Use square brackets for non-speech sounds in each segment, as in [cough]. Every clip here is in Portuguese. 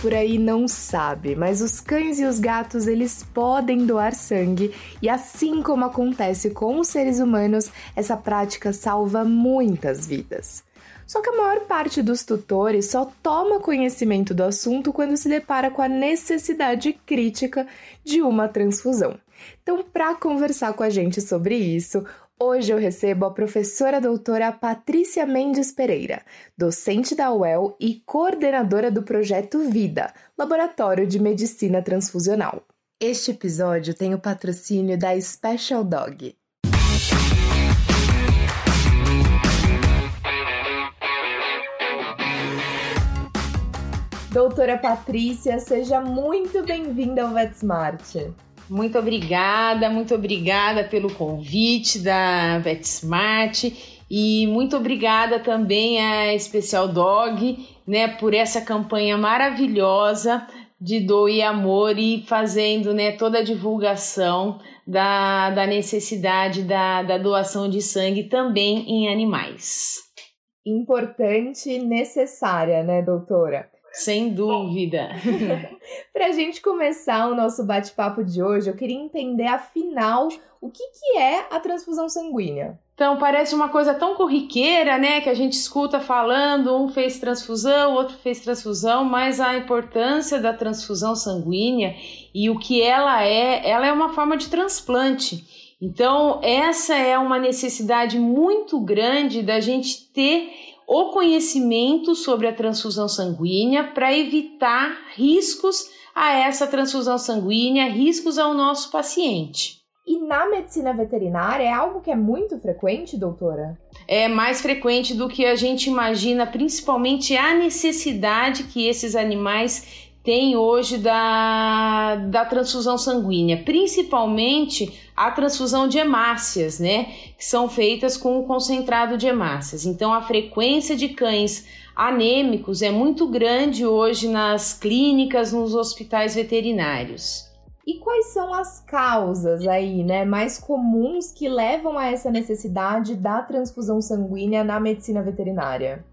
por aí não sabe, mas os cães e os gatos eles podem doar sangue e assim como acontece com os seres humanos, essa prática salva muitas vidas. Só que a maior parte dos tutores só toma conhecimento do assunto quando se depara com a necessidade crítica de uma transfusão. Então, para conversar com a gente sobre isso, Hoje eu recebo a professora doutora Patrícia Mendes Pereira, docente da UEL e coordenadora do projeto Vida, Laboratório de Medicina Transfusional. Este episódio tem o patrocínio da Special Dog. Doutora Patrícia, seja muito bem-vinda ao VetSmart. Muito obrigada, muito obrigada pelo convite da VetSmart e muito obrigada também a Especial Dog, né, por essa campanha maravilhosa de Doe Amor e fazendo, né, toda a divulgação da, da necessidade da, da doação de sangue também em animais. Importante e necessária, né, doutora? Sem dúvida. [laughs] Para a gente começar o nosso bate-papo de hoje, eu queria entender, afinal, o que, que é a transfusão sanguínea. Então, parece uma coisa tão corriqueira, né? Que a gente escuta falando, um fez transfusão, outro fez transfusão, mas a importância da transfusão sanguínea e o que ela é, ela é uma forma de transplante. Então, essa é uma necessidade muito grande da gente ter o conhecimento sobre a transfusão sanguínea para evitar riscos a essa transfusão sanguínea, riscos ao nosso paciente. E na medicina veterinária é algo que é muito frequente, doutora? É mais frequente do que a gente imagina, principalmente a necessidade que esses animais tem hoje da, da transfusão sanguínea, principalmente a transfusão de hemácias, né, que são feitas com o concentrado de hemácias. Então, a frequência de cães anêmicos é muito grande hoje nas clínicas, nos hospitais veterinários. E quais são as causas aí, né, mais comuns que levam a essa necessidade da transfusão sanguínea na medicina veterinária?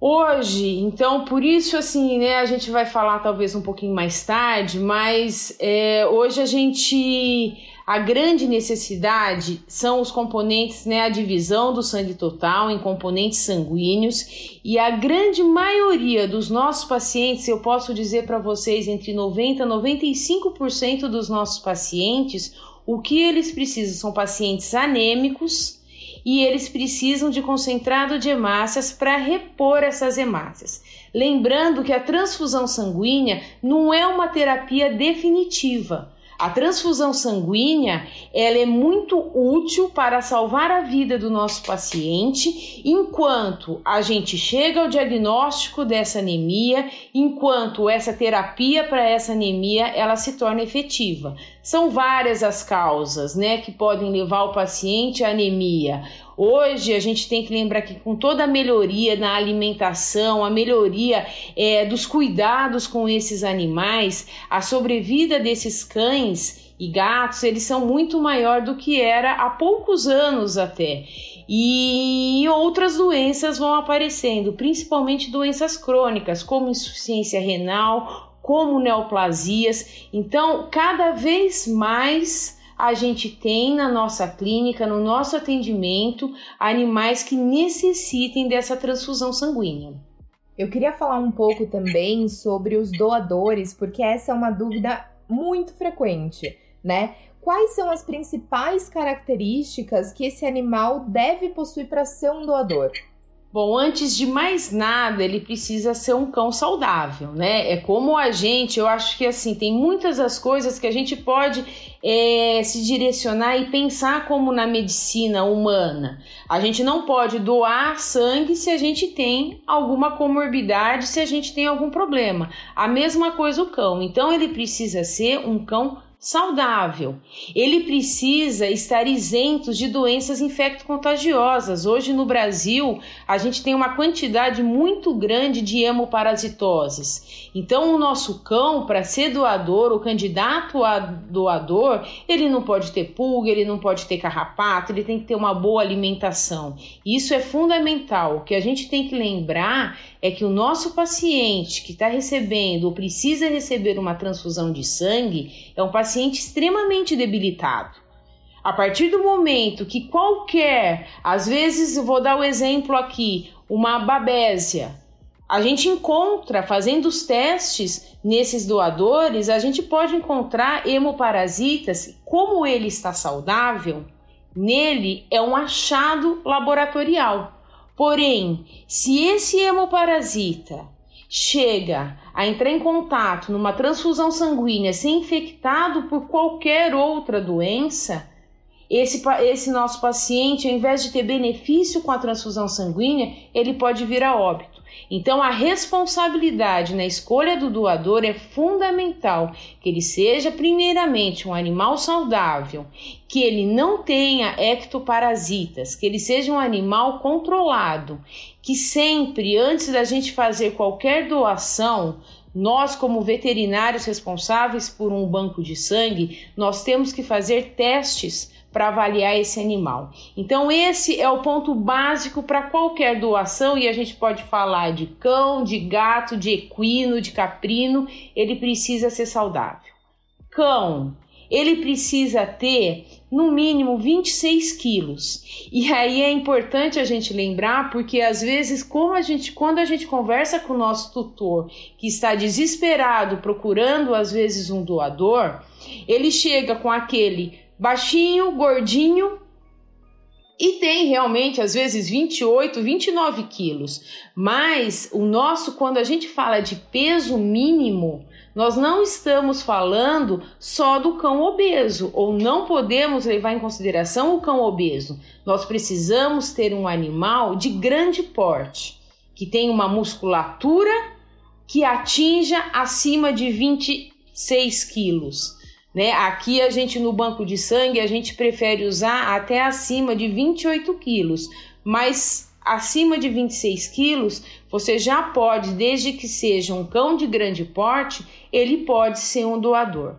Hoje, então, por isso, assim, né, a gente vai falar talvez um pouquinho mais tarde, mas é, hoje a gente. A grande necessidade são os componentes, né, a divisão do sangue total em componentes sanguíneos, e a grande maioria dos nossos pacientes, eu posso dizer para vocês, entre 90 e 95% dos nossos pacientes, o que eles precisam são pacientes anêmicos e eles precisam de concentrado de hemácias para repor essas hemácias. Lembrando que a transfusão sanguínea não é uma terapia definitiva. A transfusão sanguínea ela é muito útil para salvar a vida do nosso paciente enquanto a gente chega ao diagnóstico dessa anemia, enquanto essa terapia para essa anemia ela se torna efetiva. São várias as causas, né, que podem levar o paciente à anemia. Hoje a gente tem que lembrar que com toda a melhoria na alimentação, a melhoria é, dos cuidados com esses animais, a sobrevida desses cães e gatos, eles são muito maior do que era há poucos anos até. E outras doenças vão aparecendo, principalmente doenças crônicas, como insuficiência renal, como neoplasias. Então, cada vez mais a gente tem na nossa clínica, no nosso atendimento, animais que necessitem dessa transfusão sanguínea. Eu queria falar um pouco também sobre os doadores, porque essa é uma dúvida muito frequente, né? Quais são as principais características que esse animal deve possuir para ser um doador? Bom, antes de mais nada, ele precisa ser um cão saudável, né? É como a gente, eu acho que assim, tem muitas das coisas que a gente pode é, se direcionar e pensar como na medicina humana. A gente não pode doar sangue se a gente tem alguma comorbidade, se a gente tem algum problema. A mesma coisa o cão. Então, ele precisa ser um cão saudável. Ele precisa estar isento de doenças infecto-contagiosas. Hoje no Brasil, a gente tem uma quantidade muito grande de hemoparasitoses. Então, o nosso cão, para ser doador, o candidato a doador, ele não pode ter pulga, ele não pode ter carrapato, ele tem que ter uma boa alimentação. Isso é fundamental. O que a gente tem que lembrar é que o nosso paciente que está recebendo ou precisa receber uma transfusão de sangue é um paciente extremamente debilitado. A partir do momento que qualquer, às vezes vou dar o exemplo aqui, uma babésia, a gente encontra, fazendo os testes nesses doadores, a gente pode encontrar hemoparasitas, como ele está saudável, nele é um achado laboratorial. Porém, se esse hemoparasita chega a entrar em contato numa transfusão sanguínea ser infectado por qualquer outra doença, esse, esse nosso paciente, ao invés de ter benefício com a transfusão sanguínea, ele pode vir a óbito. Então, a responsabilidade na escolha do doador é fundamental. Que ele seja, primeiramente, um animal saudável, que ele não tenha ectoparasitas, que ele seja um animal controlado, que sempre, antes da gente fazer qualquer doação, nós, como veterinários responsáveis por um banco de sangue, nós temos que fazer testes para avaliar esse animal. Então, esse é o ponto básico para qualquer doação, e a gente pode falar de cão, de gato, de equino, de caprino, ele precisa ser saudável. Cão, ele precisa ter no mínimo 26 quilos. E aí é importante a gente lembrar, porque às vezes, como a gente, quando a gente conversa com o nosso tutor, que está desesperado procurando às vezes um doador, ele chega com aquele baixinho, gordinho e tem realmente às vezes 28, 29 quilos. Mas o nosso, quando a gente fala de peso mínimo, nós não estamos falando só do cão obeso, ou não podemos levar em consideração o cão obeso. Nós precisamos ter um animal de grande porte, que tenha uma musculatura que atinja acima de 26 quilos. Né? Aqui a gente no banco de sangue a gente prefere usar até acima de 28 quilos, mas acima de 26 quilos você já pode, desde que seja um cão de grande porte, ele pode ser um doador.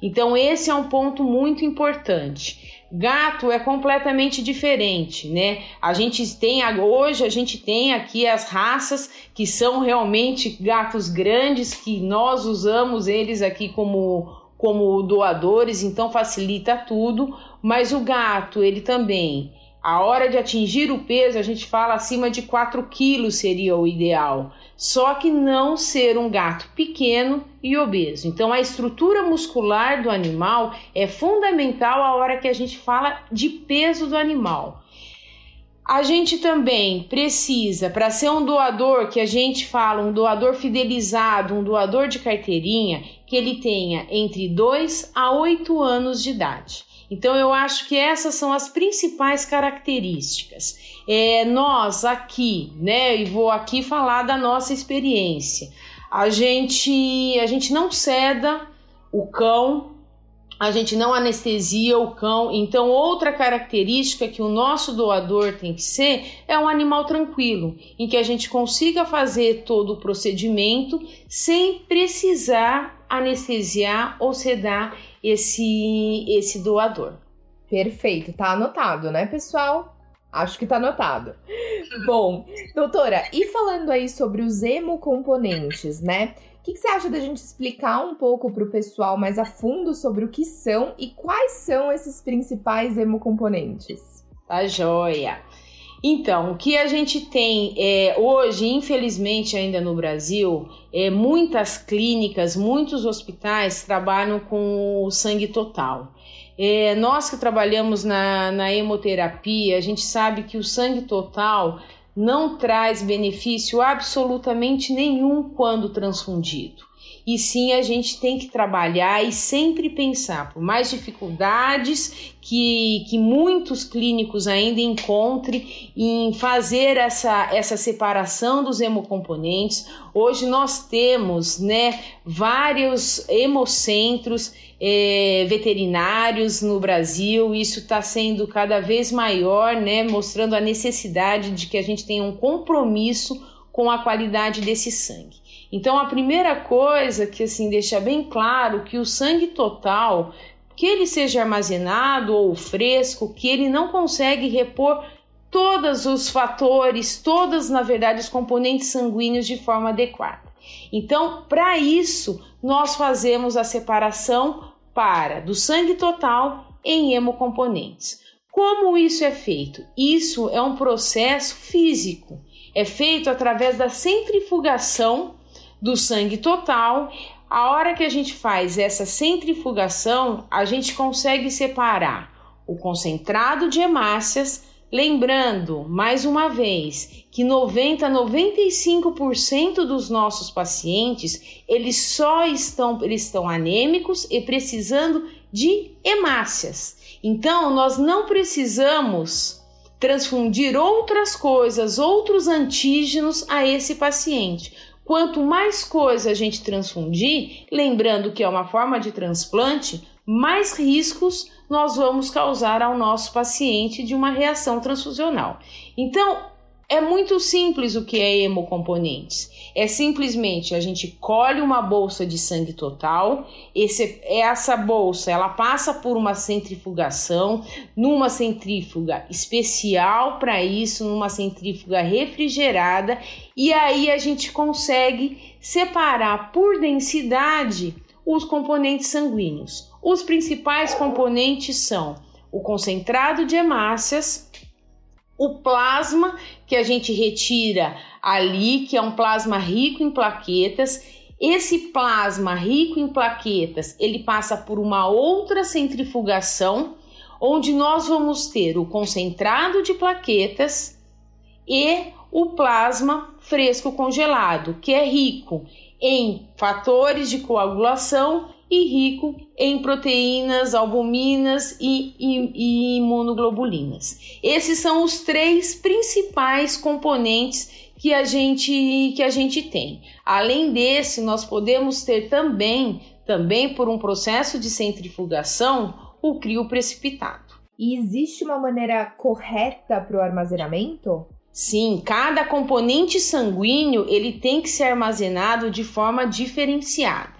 Então esse é um ponto muito importante. Gato é completamente diferente, né? A gente tem hoje a gente tem aqui as raças que são realmente gatos grandes que nós usamos eles aqui como como doadores, então facilita tudo, mas o gato, ele também, a hora de atingir o peso, a gente fala acima de 4 quilos seria o ideal, só que não ser um gato pequeno e obeso. Então, a estrutura muscular do animal é fundamental a hora que a gente fala de peso do animal. A gente também precisa, para ser um doador que a gente fala, um doador fidelizado, um doador de carteirinha, que ele tenha entre 2 a 8 anos de idade. Então, eu acho que essas são as principais características. É, nós aqui, né, e vou aqui falar da nossa experiência, a gente, a gente não ceda o cão a gente não anestesia o cão. Então, outra característica que o nosso doador tem que ser é um animal tranquilo, em que a gente consiga fazer todo o procedimento sem precisar anestesiar ou sedar esse, esse doador. Perfeito, tá anotado, né, pessoal? Acho que tá anotado. Bom, doutora, e falando aí sobre os hemocomponentes, né? Que, que você acha da gente explicar um pouco para o pessoal mais a fundo sobre o que são e quais são esses principais hemocomponentes? Tá joia! Então, o que a gente tem é, hoje, infelizmente, ainda no Brasil, é, muitas clínicas, muitos hospitais trabalham com o sangue total. É, nós que trabalhamos na, na hemoterapia, a gente sabe que o sangue total não traz benefício absolutamente nenhum quando transfundido. E sim, a gente tem que trabalhar e sempre pensar, por mais dificuldades que, que muitos clínicos ainda encontrem em fazer essa, essa separação dos hemocomponentes. Hoje nós temos né, vários hemocentros é, veterinários no Brasil, isso está sendo cada vez maior, né, mostrando a necessidade de que a gente tenha um compromisso com a qualidade desse sangue. Então, a primeira coisa que assim deixa bem claro que o sangue total, que ele seja armazenado ou fresco, que ele não consegue repor todos os fatores, todas, na verdade, os componentes sanguíneos de forma adequada. Então, para isso, nós fazemos a separação para do sangue total em hemocomponentes. Como isso é feito? Isso é um processo físico. É feito através da centrifugação do sangue total. A hora que a gente faz essa centrifugação, a gente consegue separar o concentrado de hemácias Lembrando, mais uma vez, que 90 a 95% dos nossos pacientes, eles só estão, eles estão anêmicos e precisando de hemácias. Então, nós não precisamos transfundir outras coisas, outros antígenos a esse paciente. Quanto mais coisa a gente transfundir, lembrando que é uma forma de transplante, mais riscos nós vamos causar ao nosso paciente de uma reação transfusional. Então, é muito simples o que é hemocomponentes. É simplesmente a gente colhe uma bolsa de sangue total, esse, essa bolsa ela passa por uma centrifugação, numa centrífuga especial para isso, numa centrífuga refrigerada, e aí a gente consegue separar por densidade os componentes sanguíneos. Os principais componentes são o concentrado de hemácias, o plasma que a gente retira ali, que é um plasma rico em plaquetas. Esse plasma rico em plaquetas, ele passa por uma outra centrifugação, onde nós vamos ter o concentrado de plaquetas e o plasma fresco congelado, que é rico em fatores de coagulação e rico em proteínas, albuminas e, e, e, imunoglobulinas. Esses são os três principais componentes que a gente que a gente tem. Além desse, nós podemos ter também, também por um processo de centrifugação, o crio precipitado. E existe uma maneira correta para o armazenamento? Sim, cada componente sanguíneo ele tem que ser armazenado de forma diferenciada.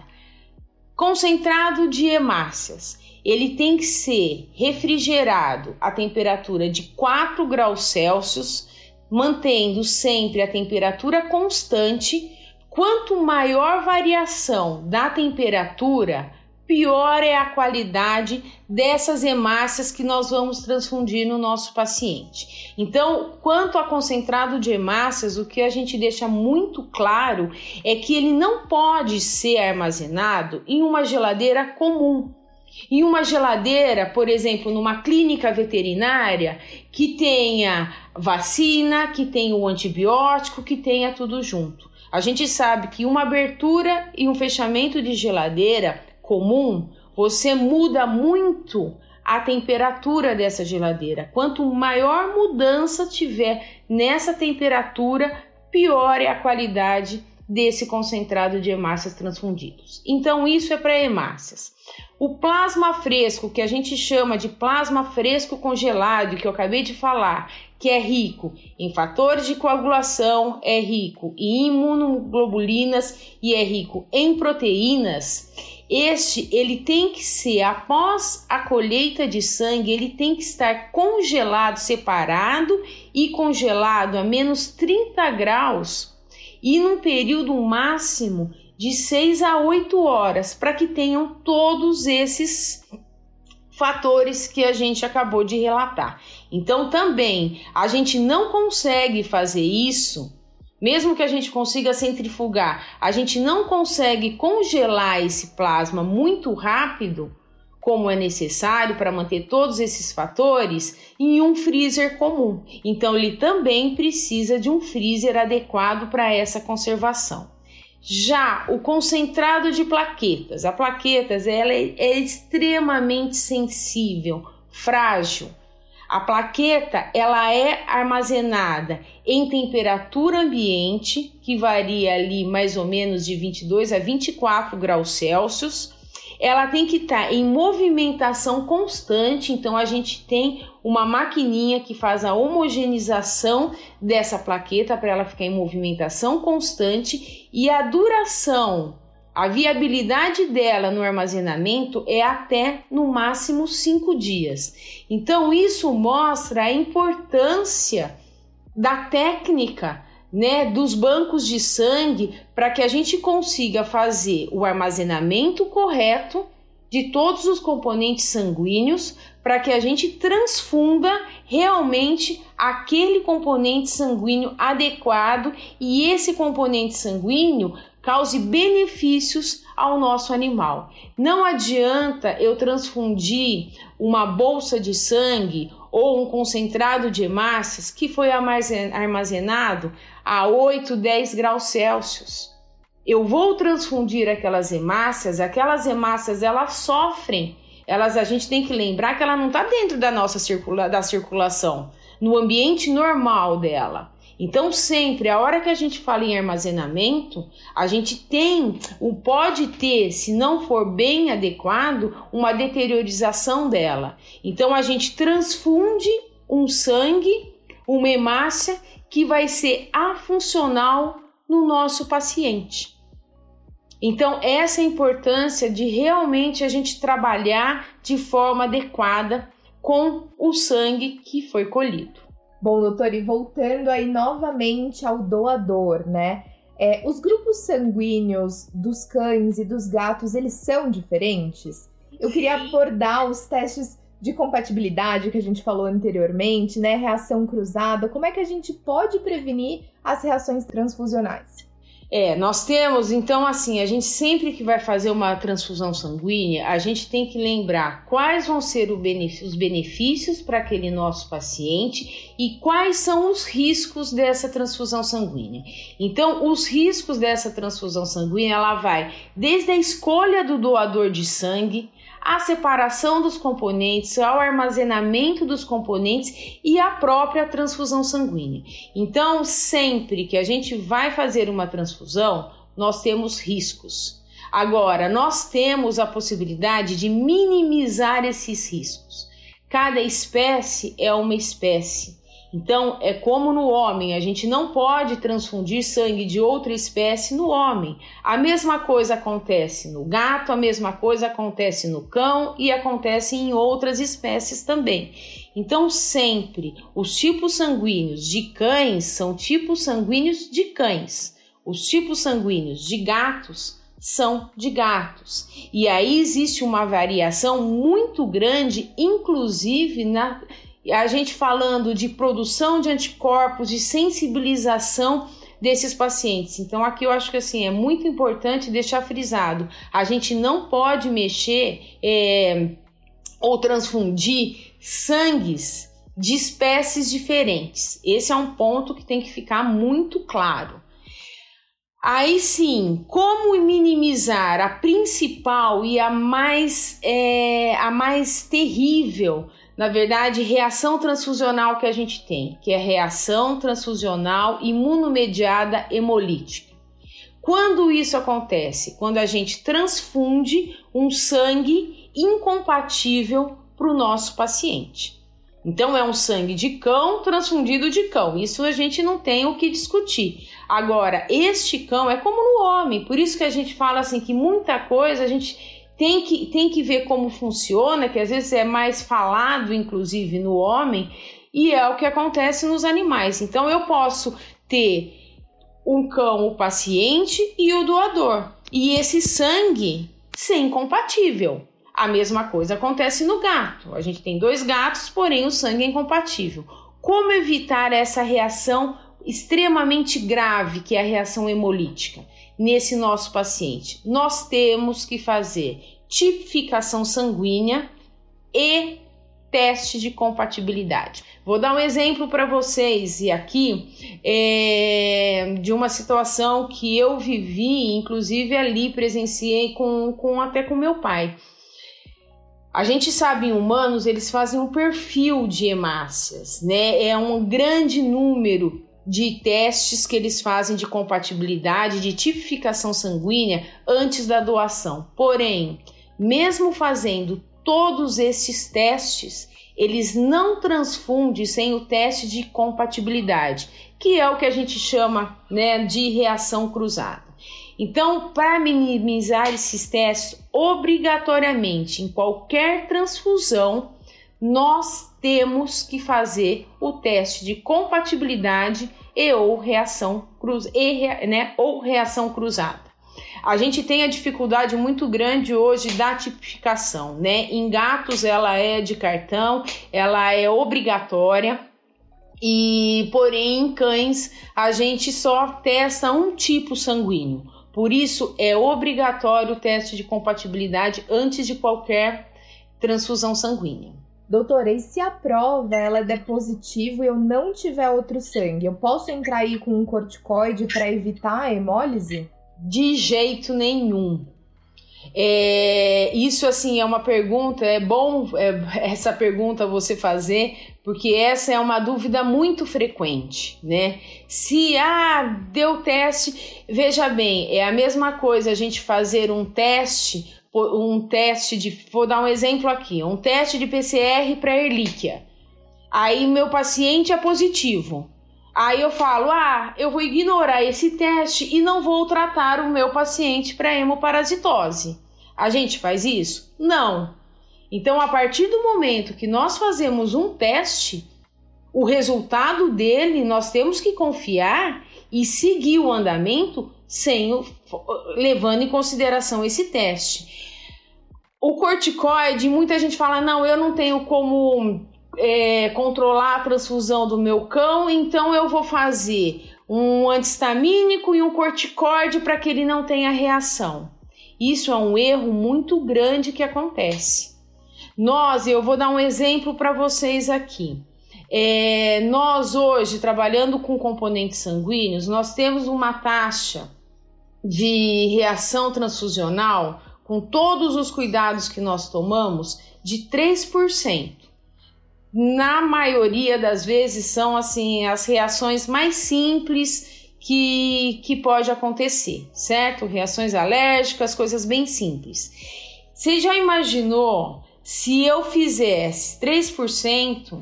Concentrado de hemácias, ele tem que ser refrigerado a temperatura de 4 graus Celsius, mantendo sempre a temperatura constante. Quanto maior variação da temperatura, pior é a qualidade dessas hemácias que nós vamos transfundir no nosso paciente. Então, quanto a concentrado de hemácias, o que a gente deixa muito claro é que ele não pode ser armazenado em uma geladeira comum. Em uma geladeira, por exemplo, numa clínica veterinária que tenha vacina, que tenha o antibiótico, que tenha tudo junto. A gente sabe que uma abertura e um fechamento de geladeira comum, você muda muito a temperatura dessa geladeira. Quanto maior mudança tiver nessa temperatura, pior é a qualidade desse concentrado de hemácias transfundidos. Então, isso é para hemácias. O plasma fresco, que a gente chama de plasma fresco congelado, que eu acabei de falar, que é rico em fatores de coagulação, é rico em imunoglobulinas e é rico em proteínas este ele tem que ser após a colheita de sangue, ele tem que estar congelado, separado e congelado a menos 30 graus e num período máximo de 6 a 8 horas, para que tenham todos esses fatores que a gente acabou de relatar. Então também a gente não consegue fazer isso mesmo que a gente consiga centrifugar, a gente não consegue congelar esse plasma muito rápido, como é necessário para manter todos esses fatores, em um freezer comum. Então, ele também precisa de um freezer adequado para essa conservação. Já o concentrado de plaquetas, a plaquetas ela é, é extremamente sensível, frágil. A plaqueta ela é armazenada em temperatura ambiente, que varia ali mais ou menos de 22 a 24 graus Celsius. Ela tem que estar tá em movimentação constante, então a gente tem uma maquininha que faz a homogeneização dessa plaqueta para ela ficar em movimentação constante e a duração A viabilidade dela no armazenamento é até no máximo cinco dias. Então, isso mostra a importância da técnica né, dos bancos de sangue para que a gente consiga fazer o armazenamento correto de todos os componentes sanguíneos para que a gente transfunda realmente aquele componente sanguíneo adequado e esse componente sanguíneo cause benefícios ao nosso animal. Não adianta eu transfundir uma bolsa de sangue ou um concentrado de hemácias que foi armazenado a 8, 10 graus Celsius. Eu vou transfundir aquelas hemácias, aquelas hemácias elas sofrem, elas a gente tem que lembrar que ela não está dentro da nossa circula, da circulação, no ambiente normal dela. Então, sempre, a hora que a gente fala em armazenamento, a gente tem, o pode ter, se não for bem adequado, uma deteriorização dela. Então, a gente transfunde um sangue, uma hemácia que vai ser afuncional no nosso paciente. Então, essa é a importância de realmente a gente trabalhar de forma adequada com o sangue que foi colhido. Bom, doutor, e voltando aí novamente ao doador, né? É, os grupos sanguíneos dos cães e dos gatos, eles são diferentes? Eu queria abordar os testes de compatibilidade que a gente falou anteriormente, né? Reação cruzada. Como é que a gente pode prevenir as reações transfusionais? É, nós temos, então, assim, a gente sempre que vai fazer uma transfusão sanguínea, a gente tem que lembrar quais vão ser os benefícios para aquele nosso paciente e quais são os riscos dessa transfusão sanguínea. Então, os riscos dessa transfusão sanguínea, ela vai desde a escolha do doador de sangue, a separação dos componentes, ao armazenamento dos componentes e a própria transfusão sanguínea. Então, sempre que a gente vai fazer uma transfusão, nós temos riscos. Agora, nós temos a possibilidade de minimizar esses riscos. Cada espécie é uma espécie. Então, é como no homem, a gente não pode transfundir sangue de outra espécie no homem. A mesma coisa acontece no gato, a mesma coisa acontece no cão e acontece em outras espécies também. Então, sempre os tipos sanguíneos de cães são tipos sanguíneos de cães. Os tipos sanguíneos de gatos são de gatos. E aí existe uma variação muito grande, inclusive na a gente falando de produção de anticorpos, de sensibilização desses pacientes. Então aqui eu acho que assim é muito importante deixar frisado. A gente não pode mexer é, ou transfundir sangues de espécies diferentes. Esse é um ponto que tem que ficar muito claro. Aí sim, como minimizar a principal e a mais, é, a mais terrível na verdade, reação transfusional que a gente tem, que é reação transfusional imunomediada hemolítica. Quando isso acontece? Quando a gente transfunde um sangue incompatível para o nosso paciente. Então, é um sangue de cão transfundido de cão. Isso a gente não tem o que discutir. Agora, este cão é como no homem, por isso que a gente fala assim que muita coisa a gente tem que, tem que ver como funciona, que às vezes é mais falado, inclusive, no homem, e é o que acontece nos animais. Então, eu posso ter um cão, o paciente, e o doador, e esse sangue ser incompatível. A mesma coisa acontece no gato. A gente tem dois gatos, porém o sangue é incompatível. Como evitar essa reação extremamente grave, que é a reação hemolítica? Nesse nosso paciente. Nós temos que fazer tipificação sanguínea e teste de compatibilidade. Vou dar um exemplo para vocês e aqui é, de uma situação que eu vivi, inclusive ali presenciei com, com até com meu pai. A gente sabe em humanos eles fazem um perfil de hemácias, né? É um grande número de testes que eles fazem de compatibilidade, de tipificação sanguínea antes da doação. Porém, mesmo fazendo todos esses testes, eles não transfundem sem o teste de compatibilidade, que é o que a gente chama né, de reação cruzada. Então, para minimizar esses testes, obrigatoriamente em qualquer transfusão, nós temos que fazer o teste de compatibilidade e ou reação cruz, e, né, ou reação cruzada. A gente tem a dificuldade muito grande hoje da tipificação, né? Em gatos ela é de cartão, ela é obrigatória. E porém em cães a gente só testa um tipo sanguíneo. Por isso é obrigatório o teste de compatibilidade antes de qualquer transfusão sanguínea. Doutora, e se a prova ela der positivo e eu não tiver outro sangue, eu posso entrar aí com um corticoide para evitar a hemólise? De jeito nenhum. É, isso assim é uma pergunta, é bom é, essa pergunta você fazer, porque essa é uma dúvida muito frequente, né? Se ah, deu teste, veja bem, é a mesma coisa a gente fazer um teste um teste de. Vou dar um exemplo aqui: um teste de PCR para Erlíquia. Aí meu paciente é positivo. Aí eu falo: ah, eu vou ignorar esse teste e não vou tratar o meu paciente para hemoparasitose. A gente faz isso? Não. Então, a partir do momento que nós fazemos um teste, o resultado dele nós temos que confiar e seguir o andamento sem o, levando em consideração esse teste. O corticoide, muita gente fala: não, eu não tenho como é, controlar a transfusão do meu cão, então eu vou fazer um antihistamínico e um corticoide para que ele não tenha reação. Isso é um erro muito grande que acontece. Nós, eu vou dar um exemplo para vocês aqui. É, nós hoje, trabalhando com componentes sanguíneos, nós temos uma taxa de reação transfusional com todos os cuidados que nós tomamos, de 3%. Na maioria das vezes são assim as reações mais simples que, que pode acontecer, certo? Reações alérgicas, coisas bem simples. Você já imaginou se eu fizesse 3%,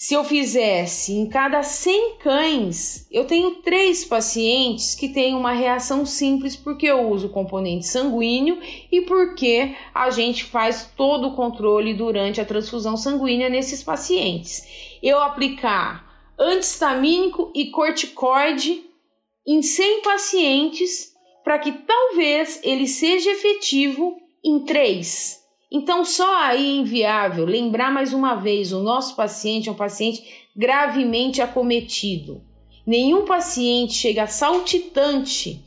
se eu fizesse em cada 100 cães, eu tenho três pacientes que têm uma reação simples porque eu uso componente sanguíneo e porque a gente faz todo o controle durante a transfusão sanguínea nesses pacientes. Eu aplicar antihistamínico e corticoide em 100 pacientes para que talvez ele seja efetivo em três. Então, só aí é inviável lembrar mais uma vez: o nosso paciente é um paciente gravemente acometido. Nenhum paciente chega saltitante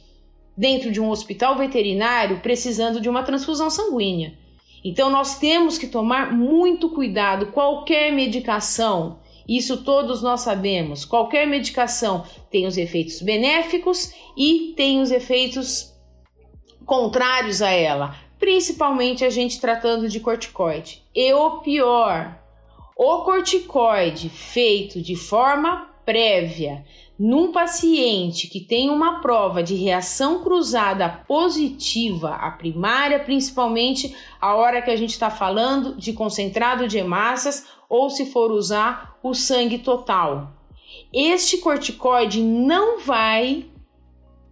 dentro de um hospital veterinário precisando de uma transfusão sanguínea. Então, nós temos que tomar muito cuidado. Qualquer medicação, isso todos nós sabemos, qualquer medicação tem os efeitos benéficos e tem os efeitos contrários a ela principalmente a gente tratando de corticoide. E o pior, o corticoide feito de forma prévia num paciente que tem uma prova de reação cruzada positiva, a primária, principalmente a hora que a gente está falando de concentrado de hemácias ou se for usar o sangue total. Este corticoide não vai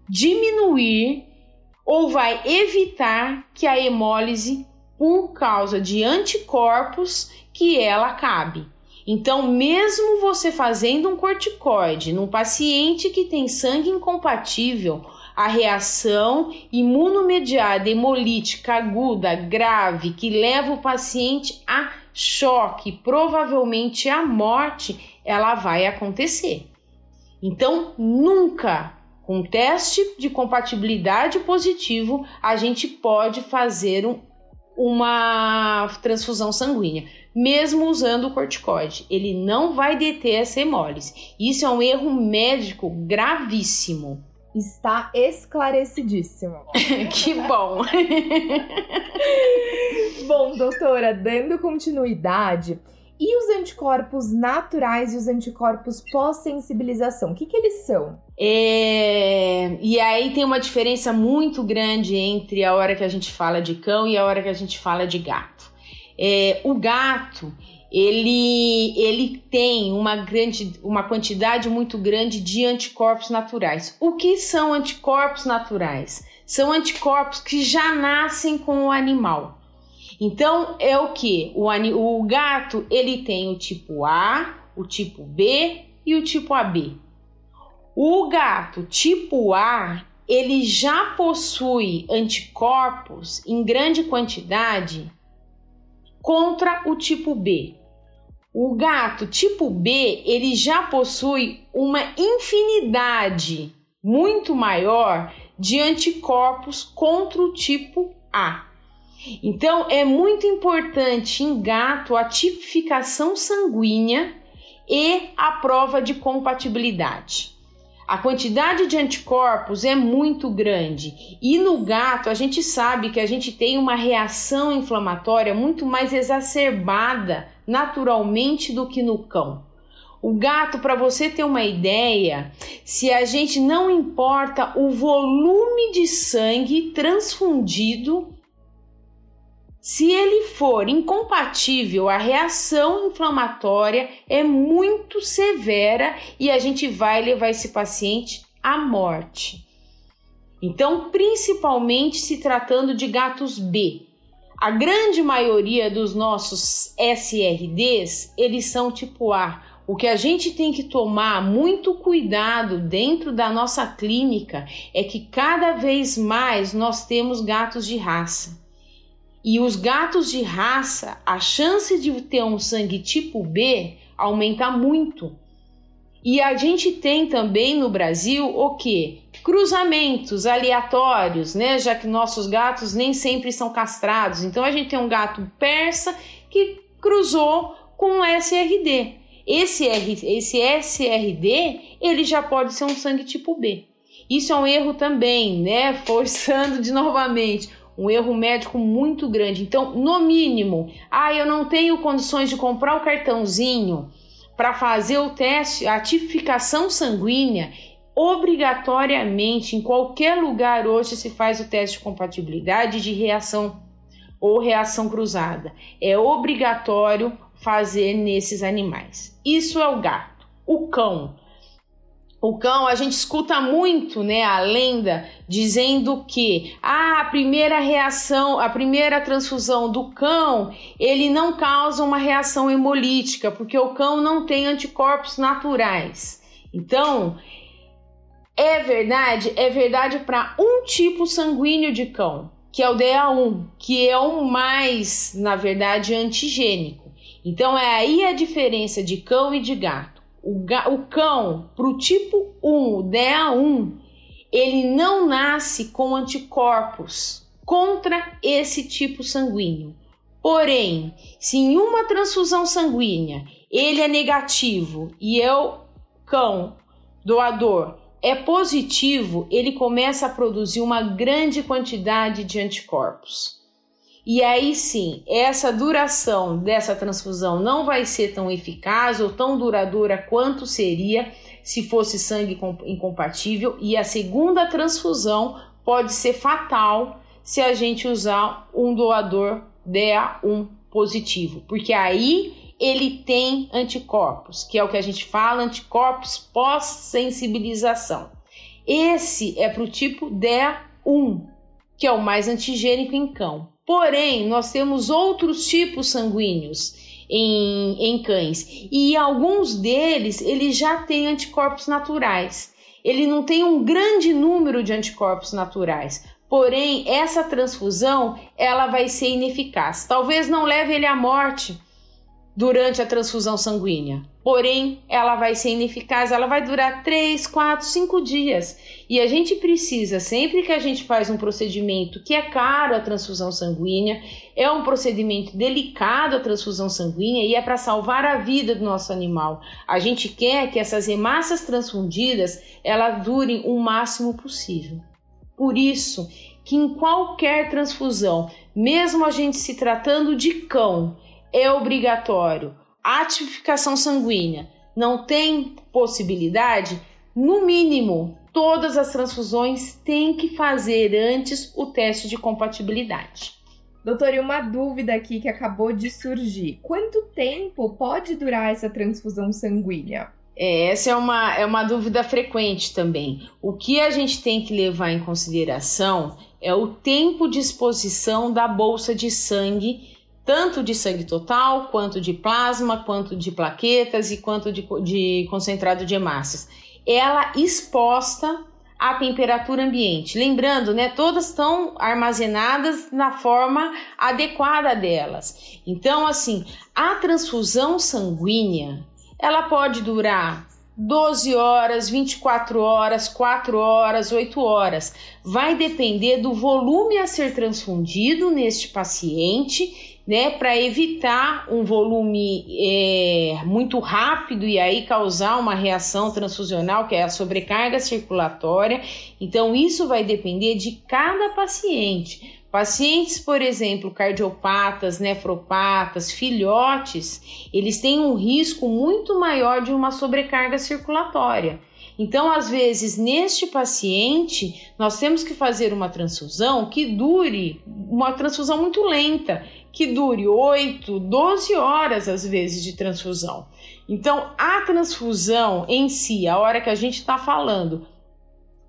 diminuir ou vai evitar que a hemólise, por causa de anticorpos, que ela acabe. Então, mesmo você fazendo um corticoide num paciente que tem sangue incompatível, a reação imunomediada hemolítica aguda grave que leva o paciente a choque, provavelmente a morte, ela vai acontecer. Então, nunca com teste de compatibilidade positivo, a gente pode fazer um, uma transfusão sanguínea, mesmo usando o corticoide. Ele não vai deter essa hemólise. Isso é um erro médico gravíssimo. Está esclarecidíssimo. [laughs] que bom. [laughs] bom, doutora, dando continuidade, e os anticorpos naturais e os anticorpos pós-sensibilização, o que, que eles são? É... E aí tem uma diferença muito grande entre a hora que a gente fala de cão e a hora que a gente fala de gato. É... O gato, ele, ele tem uma, grande, uma quantidade muito grande de anticorpos naturais. O que são anticorpos naturais? são anticorpos que já nascem com o animal. Então é o que? O, o gato ele tem o tipo A, o tipo B e o tipo AB. O gato tipo A ele já possui anticorpos em grande quantidade contra o tipo B. O gato tipo B, ele já possui uma infinidade muito maior de anticorpos contra o tipo A. Então, é muito importante em gato a tipificação sanguínea e a prova de compatibilidade. A quantidade de anticorpos é muito grande e no gato a gente sabe que a gente tem uma reação inflamatória muito mais exacerbada naturalmente do que no cão. O gato, para você ter uma ideia, se a gente não importa o volume de sangue transfundido se ele for incompatível, a reação inflamatória é muito severa e a gente vai levar esse paciente à morte. Então, principalmente se tratando de gatos B. A grande maioria dos nossos SRDs, eles são tipo A. O que a gente tem que tomar muito cuidado dentro da nossa clínica é que cada vez mais nós temos gatos de raça. E os gatos de raça, a chance de ter um sangue tipo B aumenta muito. E a gente tem também no Brasil o que? Cruzamentos aleatórios, né? Já que nossos gatos nem sempre são castrados. Então a gente tem um gato persa que cruzou com um SRD. Esse, R, esse SRD ele já pode ser um sangue tipo B. Isso é um erro também, né? [laughs] Forçando de novamente um erro médico muito grande. Então, no mínimo, ah, eu não tenho condições de comprar o cartãozinho para fazer o teste, a tipificação sanguínea. Obrigatoriamente, em qualquer lugar hoje se faz o teste de compatibilidade de reação ou reação cruzada. É obrigatório fazer nesses animais. Isso é o gato. O cão o cão, a gente escuta muito, né, a lenda dizendo que ah, a primeira reação, a primeira transfusão do cão, ele não causa uma reação hemolítica, porque o cão não tem anticorpos naturais. Então, é verdade, é verdade para um tipo sanguíneo de cão, que é o DA1, que é o mais, na verdade, antigênico. Então é aí a diferença de cão e de gato. O, o cão, para o tipo 1, o DA1, ele não nasce com anticorpos contra esse tipo sanguíneo. Porém, se em uma transfusão sanguínea ele é negativo e eu, cão, doador, é positivo, ele começa a produzir uma grande quantidade de anticorpos. E aí sim, essa duração dessa transfusão não vai ser tão eficaz ou tão duradoura quanto seria se fosse sangue incompatível, e a segunda transfusão pode ser fatal se a gente usar um doador DA1 positivo, porque aí ele tem anticorpos, que é o que a gente fala, anticorpos pós-sensibilização. Esse é para o tipo DA1, que é o mais antigênico em cão. Porém, nós temos outros tipos sanguíneos em, em cães e alguns deles ele já têm anticorpos naturais. Ele não tem um grande número de anticorpos naturais, porém essa transfusão ela vai ser ineficaz. Talvez não leve ele à morte durante a transfusão sanguínea, porém ela vai ser ineficaz, ela vai durar 3, 4, 5 dias. E a gente precisa, sempre que a gente faz um procedimento que é caro a transfusão sanguínea, é um procedimento delicado a transfusão sanguínea e é para salvar a vida do nosso animal. A gente quer que essas hemácias transfundidas elas durem o máximo possível. Por isso que em qualquer transfusão, mesmo a gente se tratando de cão, é obrigatório a tipificação sanguínea não tem possibilidade, no mínimo, todas as transfusões têm que fazer antes o teste de compatibilidade. Doutor, e uma dúvida aqui que acabou de surgir: quanto tempo pode durar essa transfusão sanguínea? É, essa é uma, é uma dúvida frequente também. O que a gente tem que levar em consideração é o tempo de exposição da bolsa de sangue, tanto de sangue total, quanto de plasma, quanto de plaquetas e quanto de, de concentrado de hemácias. Ela exposta à temperatura ambiente. Lembrando, né, todas estão armazenadas na forma adequada delas. Então, assim, a transfusão sanguínea, ela pode durar 12 horas, 24 horas, 4 horas, 8 horas. Vai depender do volume a ser transfundido neste paciente né, para evitar um volume é, muito rápido e aí causar uma reação transfusional, que é a sobrecarga circulatória. Então, isso vai depender de cada paciente. Pacientes, por exemplo, cardiopatas, nefropatas, filhotes, eles têm um risco muito maior de uma sobrecarga circulatória. Então, às vezes, neste paciente, nós temos que fazer uma transfusão que dure, uma transfusão muito lenta, que dure 8, 12 horas às vezes de transfusão. Então, a transfusão em si, a hora que a gente está falando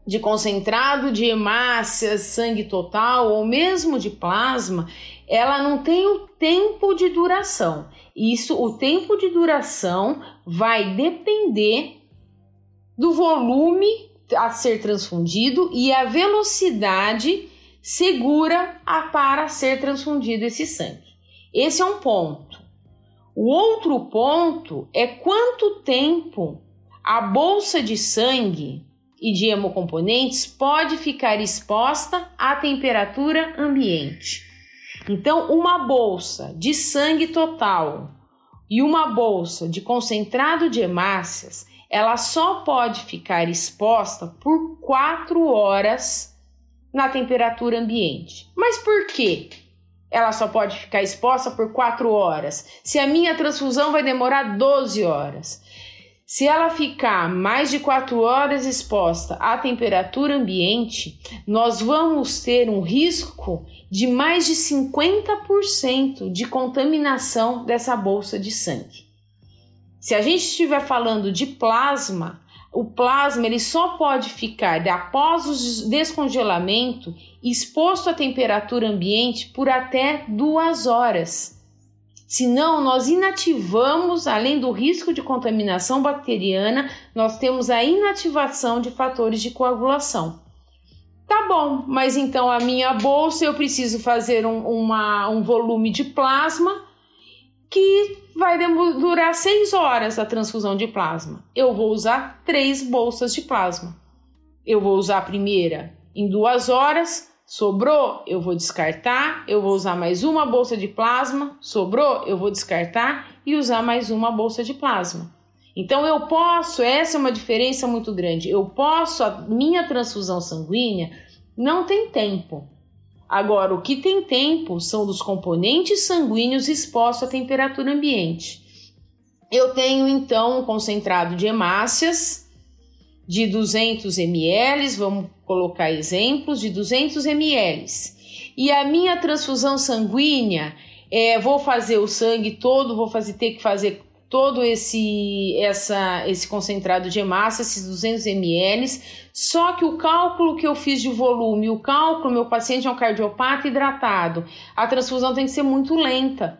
de concentrado de hemácias, sangue total ou mesmo de plasma, ela não tem o tempo de duração. Isso, o tempo de duração vai depender do volume a ser transfundido e a velocidade segura a para ser transfundido esse sangue. Esse é um ponto. O outro ponto é quanto tempo a bolsa de sangue e de hemocomponentes pode ficar exposta à temperatura ambiente. Então, uma bolsa de sangue total e uma bolsa de concentrado de hemácias, ela só pode ficar exposta por 4 horas na temperatura ambiente. Mas por quê? Ela só pode ficar exposta por 4 horas. Se a minha transfusão vai demorar 12 horas. Se ela ficar mais de 4 horas exposta à temperatura ambiente, nós vamos ter um risco de mais de 50% de contaminação dessa bolsa de sangue. Se a gente estiver falando de plasma, o plasma ele só pode ficar após o descongelamento exposto à temperatura ambiente por até duas horas. Senão, nós inativamos, além do risco de contaminação bacteriana, nós temos a inativação de fatores de coagulação. Tá bom, mas então a minha bolsa eu preciso fazer um, uma, um volume de plasma que vai durar 6 horas a transfusão de plasma. Eu vou usar três bolsas de plasma. Eu vou usar a primeira em duas horas, sobrou, eu vou descartar, eu vou usar mais uma bolsa de plasma, sobrou, eu vou descartar e usar mais uma bolsa de plasma. Então eu posso, essa é uma diferença muito grande. Eu posso, a minha transfusão sanguínea não tem tempo. Agora, o que tem tempo são dos componentes sanguíneos expostos à temperatura ambiente. Eu tenho então um concentrado de hemácias de 200 ml, vamos colocar exemplos de 200 ml. E a minha transfusão sanguínea, é, vou fazer o sangue todo, vou fazer ter que fazer todo esse essa esse concentrado de hemácia, esses 200 ml, só que o cálculo que eu fiz de volume, o cálculo, meu paciente é um cardiopata hidratado, a transfusão tem que ser muito lenta.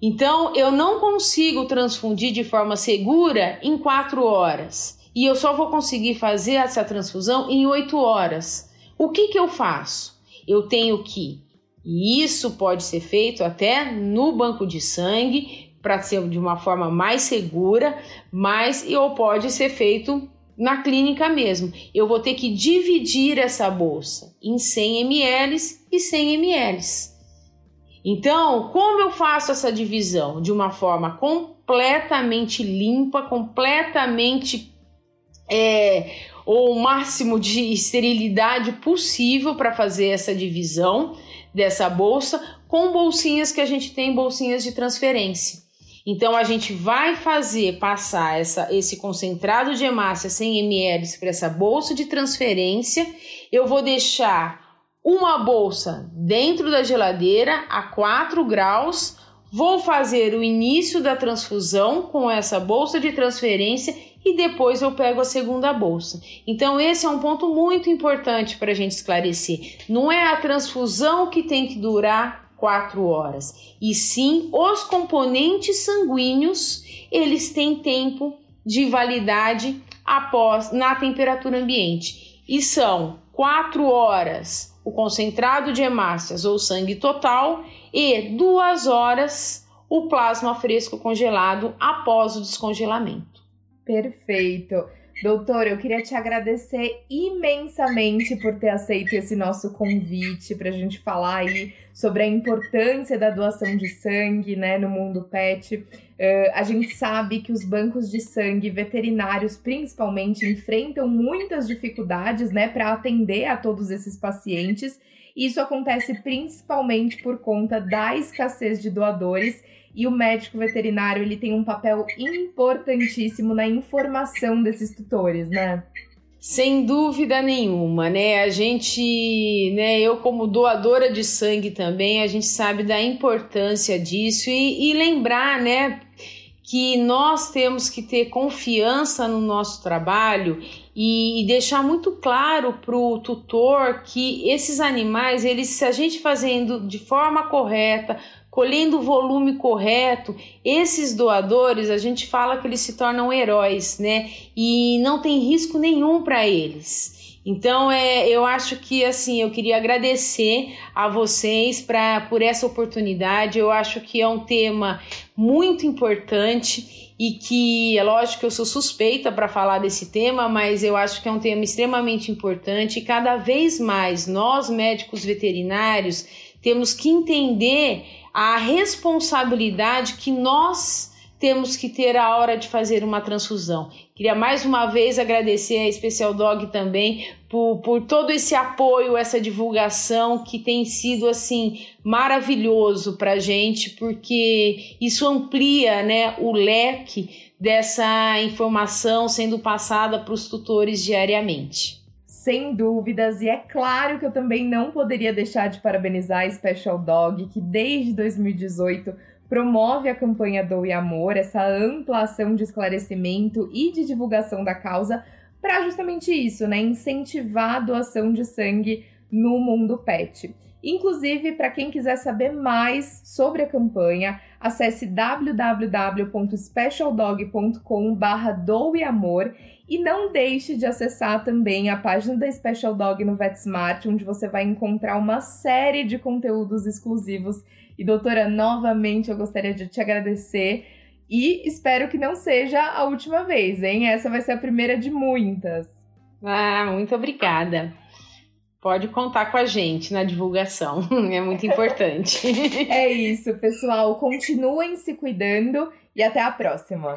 Então, eu não consigo transfundir de forma segura em 4 horas. E eu só vou conseguir fazer essa transfusão em 8 horas. O que, que eu faço? Eu tenho que, e isso pode ser feito até no banco de sangue, para ser de uma forma mais segura, mas ou pode ser feito na clínica mesmo. Eu vou ter que dividir essa bolsa em 100 ml e 100 ml. Então, como eu faço essa divisão de uma forma completamente limpa, completamente é, ou o máximo de esterilidade possível para fazer essa divisão dessa bolsa com bolsinhas que a gente tem bolsinhas de transferência. Então a gente vai fazer passar essa, esse concentrado de hemácia 100 ml para essa bolsa de transferência. Eu vou deixar uma bolsa dentro da geladeira a 4 graus. Vou fazer o início da transfusão com essa bolsa de transferência e depois eu pego a segunda bolsa. Então, esse é um ponto muito importante para a gente esclarecer. Não é a transfusão que tem que durar quatro horas, e sim os componentes sanguíneos, eles têm tempo de validade após na temperatura ambiente e são quatro horas o concentrado de hemácias ou sangue total e duas horas o plasma fresco congelado após o descongelamento. Perfeito. Doutor, eu queria te agradecer imensamente por ter aceito esse nosso convite para a gente falar aí sobre a importância da doação de sangue né, no mundo pet. Uh, a gente sabe que os bancos de sangue veterinários, principalmente, enfrentam muitas dificuldades né, para atender a todos esses pacientes. Isso acontece principalmente por conta da escassez de doadores e o médico veterinário ele tem um papel importantíssimo na informação desses tutores, né? Sem dúvida nenhuma, né? A gente, né, eu como doadora de sangue também, a gente sabe da importância disso e, e lembrar, né, que nós temos que ter confiança no nosso trabalho e, e deixar muito claro para o tutor que esses animais, eles, se a gente fazendo de forma correta, colhendo o volume correto, esses doadores, a gente fala que eles se tornam heróis, né? E não tem risco nenhum para eles. Então, é, eu acho que assim, eu queria agradecer a vocês pra, por essa oportunidade. Eu acho que é um tema muito importante e que é lógico que eu sou suspeita para falar desse tema, mas eu acho que é um tema extremamente importante e cada vez mais nós médicos veterinários temos que entender a responsabilidade que nós temos que ter a hora de fazer uma transfusão. Queria mais uma vez agradecer a Special Dog também por, por todo esse apoio, essa divulgação que tem sido assim maravilhoso para gente, porque isso amplia né, o leque dessa informação sendo passada para os tutores diariamente sem dúvidas. E é claro que eu também não poderia deixar de parabenizar a Special Dog, que desde 2018 promove a campanha Doe Amor, essa ampla ação de esclarecimento e de divulgação da causa, para justamente isso, né? Incentivar a doação de sangue no mundo pet. Inclusive, para quem quiser saber mais sobre a campanha, acesse www.specialdog.com/doeamor e não deixe de acessar também a página da Special Dog no VetSmart, onde você vai encontrar uma série de conteúdos exclusivos. E doutora, novamente eu gostaria de te agradecer e espero que não seja a última vez, hein? Essa vai ser a primeira de muitas. Ah, muito obrigada. Pode contar com a gente na divulgação, [laughs] é muito importante. [laughs] é isso, pessoal. Continuem se cuidando e até a próxima.